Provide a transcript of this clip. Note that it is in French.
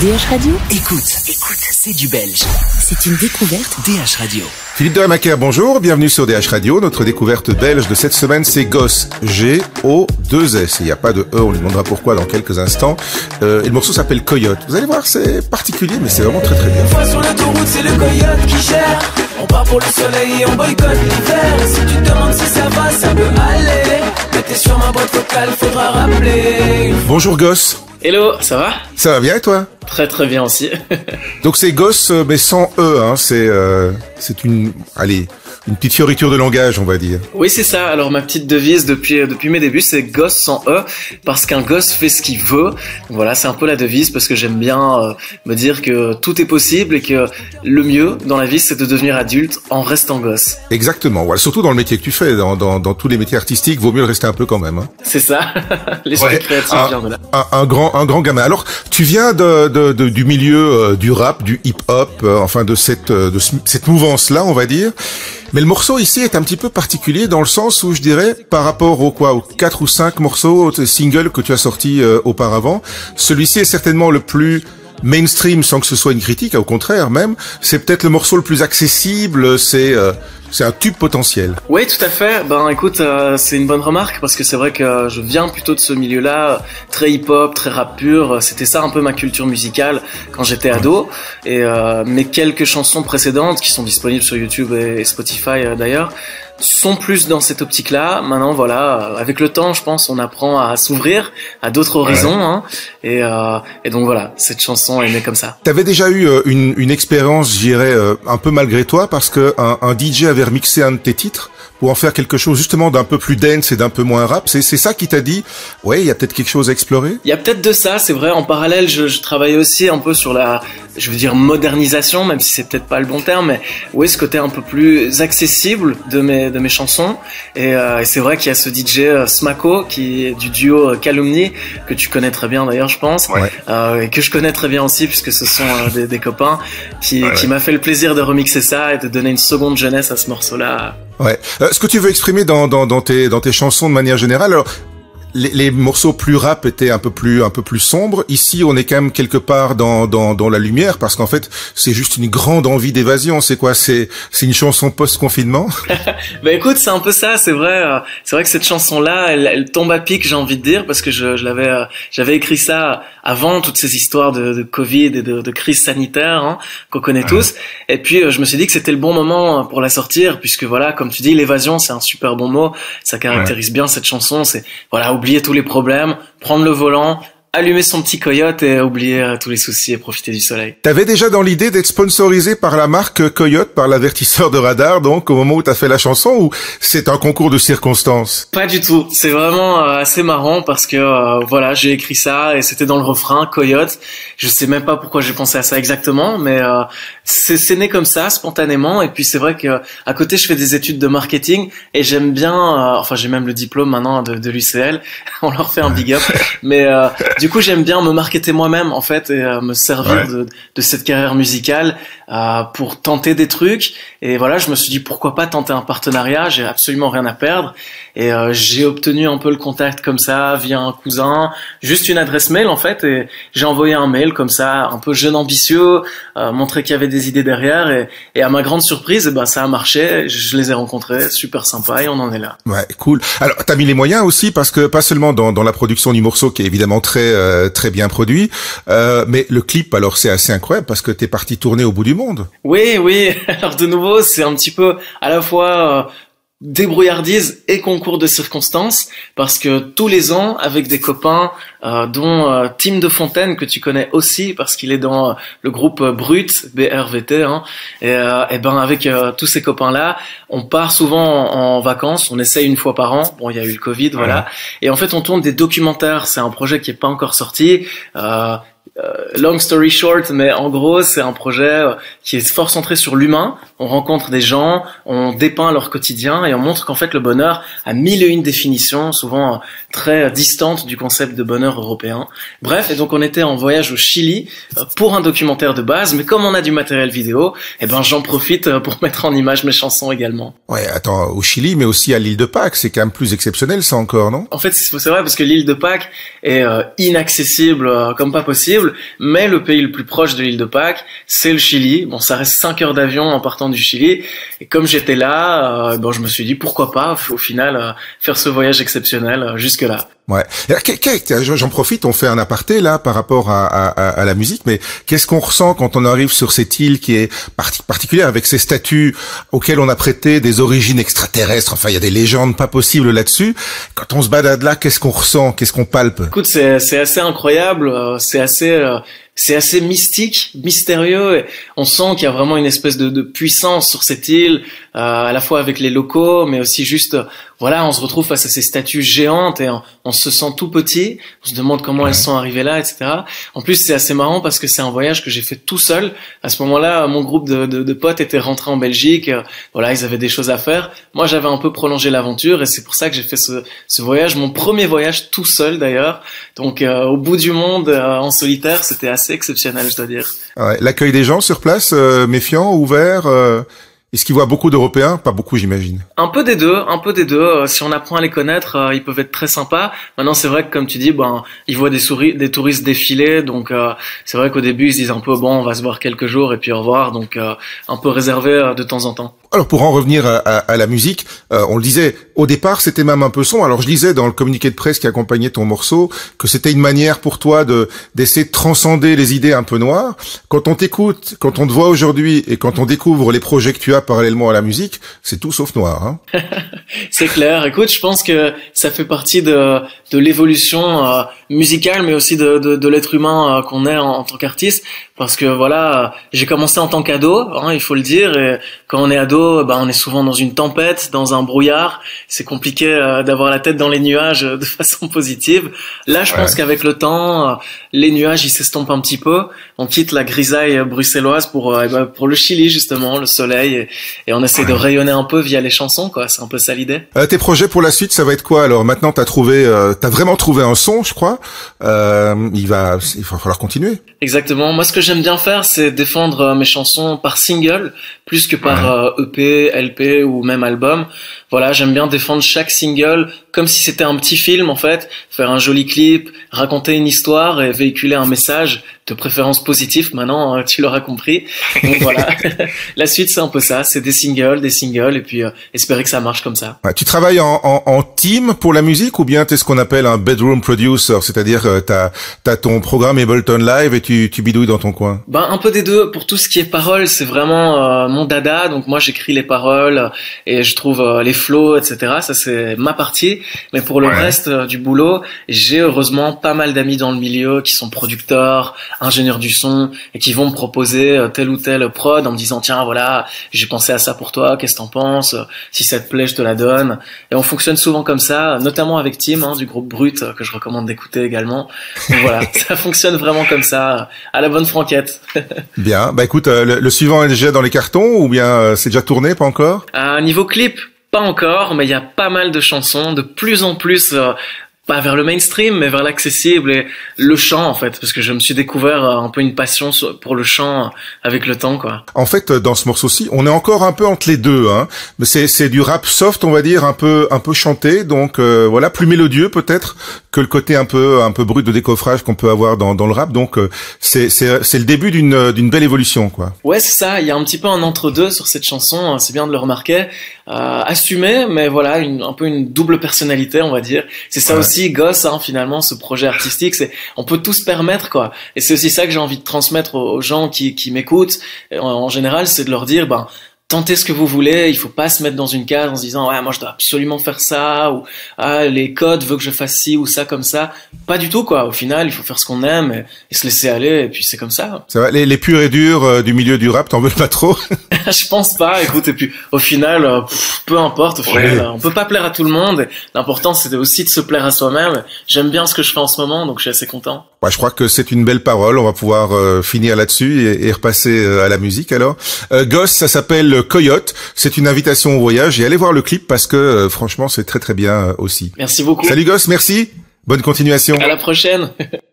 DH Radio Écoute, écoute, c'est du belge. C'est une découverte. DH Radio. Philippe de Remaker, bonjour, bienvenue sur DH Radio. Notre découverte belge de cette semaine, c'est Goss, G-O-2-S. Il n'y a pas de E, on lui demandera pourquoi dans quelques instants. Euh, et le morceau s'appelle Coyote. Vous allez voir, c'est particulier, mais c'est vraiment très très bien. Une fois sur l'autoroute, c'est le coyote qui gère. On part pour le soleil et on boycotte l'hiver. Et si tu te demandes si ça va, ça peut aller. Mais t'es sur ma boîte vocale, faudra rappeler. Bonjour Goss. Hello, ça va? Ça va bien et toi? Très très bien aussi. Donc c'est Goss, euh, mais sans E, hein. C'est euh, c'est une, allez, une petite fioriture de langage, on va dire. oui, c'est ça. Alors ma petite devise depuis depuis mes débuts, c'est gosse sans E, parce qu'un gosse fait ce qu'il veut. Voilà, c'est un peu la devise parce que j'aime bien euh, me dire que tout est possible et que le mieux dans la vie, c'est de devenir adulte en restant gosse. Exactement. Voilà, surtout dans le métier que tu fais, dans, dans, dans tous les métiers artistiques, vaut mieux le rester un peu quand même. Hein. C'est ça. L'esprit Ouais. créatif un, vient de là. un- un grand, un grand gamin. Alors, tu viens de, de- de- du milieu euh, du rap, du hip-hop, euh, enfin de cette, euh, de ce- cette mouvance-là, on va dire. Mais le morceau ici est un petit peu particulier dans le sens où je dirais, par rapport aux quoi, aux quatre ou cinq morceaux, singles que tu as sortis euh, auparavant, celui-ci est certainement le plus mainstream sans que ce soit une critique, au contraire même. C'est peut-être le morceau le plus accessible. C'est, euh, c'est un tube potentiel. Oui, tout à fait. Ben écoute, euh, c'est une bonne remarque parce que c'est vrai que je viens plutôt de ce milieu-là, très hip-hop, très rap pur. C'était ça un peu ma culture musicale quand j'étais ado. Et euh, mes quelques chansons précédentes qui sont disponibles sur YouTube et, Spotify euh, d'ailleurs sont plus dans cette optique-là. Maintenant, voilà, euh, avec le temps, je pense, on apprend à s'ouvrir à d'autres horizons. Hein, et, euh, et donc voilà, cette chanson est née comme ça. T'avais déjà eu euh, une, une expérience, euh, un peu malgré toi, parce que un, un DJ avait remixé un de tes titres pour en faire quelque chose justement d'un peu plus dance et d'un peu moins rap. C'est c'est ça qui t'a dit, ouais, il y a peut-être quelque chose à explorer? Il y a peut-être de ça, c'est vrai. En parallèle, je, je travaillais aussi un peu sur la, je veux dire modernisation, même si c'est peut-être pas le bon terme, mais oui, ce côté un peu plus accessible de mes de mes chansons? Et, euh, et c'est vrai qu'il y a ce DJ euh, Smako qui est du duo euh, Calumni que tu connais très bien d'ailleurs, je pense, Ouais. euh, et que je connais très bien aussi puisque ce sont euh, des, des copains qui, Ouais, qui ouais. m'a fait le plaisir de remixer ça et de donner une seconde jeunesse à ce morceau-là. Ouais. Euh, ce que tu veux exprimer dans, dans, tes dans tes chansons de manière générale. Alors, les, les morceaux plus rap étaient un peu plus un peu plus sombres. Ici, on est quand même quelque part dans dans, dans la lumière parce qu'en fait, c'est juste une grande envie d'évasion. C'est quoi? C'est c'est une chanson post confinement. Bah écoute, c'est un peu ça, c'est vrai. euh, C'est vrai que cette chanson-là, elle, elle tombe à pic, j'ai envie de dire, parce que je, je l'avais, euh, j'avais écrit ça avant toutes ces histoires de, de Covid et de, de crise sanitaire hein, qu'on connaît tous. Et puis euh, je me suis dit que c'était le bon moment pour la sortir, puisque voilà, comme tu dis, l'évasion, c'est un super bon mot. Ça caractérise bien cette chanson. C'est voilà, oublier tous les problèmes, prendre le volant. Allumer son petit coyote et oublier euh, tous les soucis et profiter du soleil. T'avais déjà dans l'idée d'être sponsorisé par la marque Coyote, par l'avertisseur de radar, donc au moment où t'as fait la chanson, ou c'est un concours de circonstances? Pas du tout. C'est vraiment euh, assez marrant parce que euh, voilà, j'ai écrit ça et c'était dans le refrain Coyote. Je sais même pas pourquoi j'ai pensé à ça exactement, mais euh, c'est c'est né comme ça spontanément. Et puis c'est vrai que à côté, je fais des études de marketing et j'aime bien. euh, enfin, j'ai même le diplôme maintenant de, de l'UCL. On leur fait un big up. Mais euh, du coup, j'aime bien me marketer moi-même en fait et euh, me servir Ouais. de, de cette carrière musicale euh, pour tenter des trucs. Et voilà, je me suis dit pourquoi pas tenter un partenariat? J'ai absolument rien à perdre. Et euh, j'ai obtenu un peu le contact comme ça via un cousin, juste une adresse mail en fait. Et j'ai envoyé un mail comme ça, un peu jeune ambitieux, euh, montrer qu'il y avait des idées derrière. Et, et à ma grande surprise, eh ben ça a marché. Je les ai rencontrés, super sympa, et on en est là. Ouais, cool. Alors, t'as mis les moyens aussi parce que pas seulement dans, dans la production du morceau qui est évidemment très euh, très bien produit, euh, mais le clip alors c'est assez incroyable parce que t'es parti tourner au bout du monde. Oui, oui. Alors de nouveau, c'est un petit peu à la fois euh, débrouillardise et concours de circonstances parce que tous les ans avec des copains euh, dont euh, Tim de Fontaine que tu connais aussi parce qu'il est dans euh, le groupe euh, Brut BRVT hein, et, euh, et ben avec tous ces copains là on part souvent en, en vacances on essaye une fois par an. Bon il y a eu le Covid voilà. Et en fait on tourne des documentaires. C'est un projet qui est pas encore sorti long story short, mais en gros, c'est un projet euh, qui est fort centré sur l'humain. On rencontre des gens, on dépeint leur quotidien et on montre qu'en fait le bonheur a mille et une définitions, souvent euh, très euh, distantes du concept de bonheur européen. Bref, et donc on était en voyage au Chili euh, pour un documentaire de base, mais comme on a du matériel vidéo, eh ben j'en profite euh, pour mettre en image mes chansons également. Ouais, attends, au Chili, mais aussi à l'île de Pâques, c'est quand même plus exceptionnel ça encore, non? En fait, c'est vrai parce que l'île de Pâques est euh, inaccessible euh, comme pas possible. Mais le pays le plus proche de l'île de Pâques, c'est le Chili. Bon, ça reste 5 heures d'avion en partant du Chili. Et comme j'étais là, euh, bon, je me suis dit pourquoi pas, au final, euh, faire ce voyage exceptionnel euh, jusque là. Ouais. J'en profite, on fait un aparté là par rapport à, la musique, mais qu'est-ce qu'on ressent quand on arrive sur cette île qui est particulière avec ses statues auxquelles on a prêté des origines extraterrestres? Enfin, il y a des légendes pas possibles là-dessus. Quand on se balade là, qu'est-ce qu'on ressent? Qu'est-ce qu'on palpe? Écoute, c'est assez incroyable, c'est assez c'est assez mystique, mystérieux. On sent qu'il y a vraiment une espèce de, puissance sur cette île, euh, à la fois avec les locaux, mais aussi juste, voilà, on se retrouve face à ces statues géantes et on, se sent tout petit. On se demande comment elles sont arrivées là, etc. En plus, c'est assez marrant parce que c'est un voyage que j'ai fait tout seul. À ce moment-là, mon groupe de, de, de potes était rentré en Belgique. Voilà, ils avaient des choses à faire. Moi, j'avais un peu prolongé l'aventure et c'est pour ça que j'ai fait ce, ce, voyage, mon premier voyage tout seul d'ailleurs. Donc, euh, au bout du monde, euh, en solitaire, c'était assez exceptionnel, je dois dire. L'accueil des gens sur place, euh, méfiant, ouvert euh, est-ce qu'ils voient beaucoup d'Européens? Pas beaucoup, j'imagine. Un peu des deux, un peu des deux. Euh, si on apprend à les connaître, euh, ils peuvent être très sympas. Maintenant, c'est vrai que comme tu dis, ben, ils voient des, souris, des touristes défiler, donc euh, c'est vrai qu'au début, ils se disent un peu bon, on va se voir quelques jours et puis au revoir, donc un peu réservé de temps en temps. Alors pour en revenir à, à, la musique, on le disait au départ, c'était même un peu son. Alors je disais dans le communiqué de presse qui accompagnait ton morceau que c'était une manière pour toi de d'essayer de transcender les idées un peu noires. Quand on t'écoute, quand on te voit aujourd'hui et quand on découvre les projets que tu as parallèlement à la musique, c'est tout sauf noir. Hein c'est clair. Écoute, je pense que ça fait partie de, de l'évolution euh, musicale, mais aussi de, de, de l'être humain euh, qu'on est en, tant qu'artiste. Parce que voilà, j'ai commencé en tant qu'ado, hein, il faut le dire. Et quand on est ado, bah, on est souvent dans une tempête, dans un brouillard. C'est compliqué euh, d'avoir la tête dans les nuages de façon positive. Là, je pense qu'avec le temps, les nuages ils s'estompent un petit peu. On quitte la grisaille bruxelloise pour eh ben, pour le Chili justement, le soleil. Et, et on essaie de rayonner un peu via les chansons, quoi. C'est un peu ça l'idée. Euh, tes projets pour la suite, ça va être quoi Alors? Maintenant, t'as trouvé, euh, t'as vraiment trouvé un son, je crois. Euh, il va, il va falloir continuer. Exactement. Moi, ce que j'aime bien faire, c'est défendre euh, mes chansons par single, plus que par EP, euh, e LP ou même album. Voilà, j'aime bien défendre chaque single comme si c'était un petit film en fait, faire un joli clip, raconter une histoire et véhiculer un message de préférence positif. Maintenant, hein, tu l'auras compris. Donc voilà, la suite c'est un peu ça, c'est des singles, des singles et puis euh, espérer que ça marche comme ça. tu travailles en, en, en, team pour la musique ou bien tu es ce qu'on appelle un bedroom producer, c'est-à-dire euh, tu as, ton programme Ableton Live et tu, tu bidouilles dans ton coin? Ben un peu des deux. Pour tout ce qui est paroles, c'est vraiment euh, mon dada. Donc moi j'écris les paroles et je trouve euh, les flows, etc. Ça c'est ma partie. Mais pour le reste du boulot, j'ai heureusement pas mal d'amis dans le milieu qui sont producteurs, ingénieurs du son et qui vont me proposer tel ou tel prod en me disant tiens voilà j'ai pensé à ça pour toi, qu'est-ce que t'en penses? Si ça te plaît, je te la donne. Et on fonctionne souvent comme ça, notamment avec Tim hein, du groupe Brut que je recommande d'écouter également. Donc voilà, ça fonctionne vraiment comme ça, à la bonne franquette. bien, bah écoute, euh, le, suivant est déjà dans les cartons ou bien euh, c'est déjà tourné, pas encore? À niveau clip, pas encore, mais il y a pas mal de chansons, de plus en plus euh, pas vers le mainstream, mais vers l'accessible et le chant en fait, parce que je me suis découvert euh, un peu une passion pour le chant avec le temps quoi. En fait, dans ce morceau-ci, on est encore un peu entre les deux, hein. C'est c'est du rap soft, on va dire, un peu un peu chanté, donc euh, voilà, plus mélodieux peut-être que le côté un peu un peu brut de décoffrage qu'on peut avoir dans dans le rap. Donc euh, c'est c'est c'est le début d'une d'une belle évolution quoi. Ouais, c'est ça. Il y a un petit peu un entre deux sur cette chanson. Hein, c'est bien de le remarquer. Euh, assumé, mais voilà, une, un peu une double personnalité, on va dire. C'est ça aussi gosse hein, finalement ce projet artistique c'est on peut tout se permettre quoi et c'est aussi ça que j'ai envie de transmettre aux, gens qui, qui m'écoutent en, en, général c'est de leur dire ben tentez ce que vous voulez, il faut pas se mettre dans une case en se disant ouais moi je dois absolument faire ça ou ah les codes veulent que je fasse ci ou ça comme ça. Pas du tout quoi. Au final, il faut faire ce qu'on aime et, se laisser aller et puis c'est comme ça. C'est vrai. Les, les purs et durs euh, du milieu du rap, t'en veux pas trop? Je pense pas. Écoute et puis au final, euh, peu importe. Au final, on peut pas plaire à tout le monde. L'important c'est aussi de se plaire à soi-même. J'aime bien ce que je fais en ce moment donc je suis assez content. Ouais, je crois que c'est une belle parole. On va pouvoir euh, finir là-dessus et, et, repasser à la musique alors. Gosse, ça s'appelle Coyote. C'est une invitation au voyage et allez voir le clip parce que euh, franchement c'est très très bien euh, aussi. Merci beaucoup. Salut Gosse, merci. Bonne continuation. À la prochaine.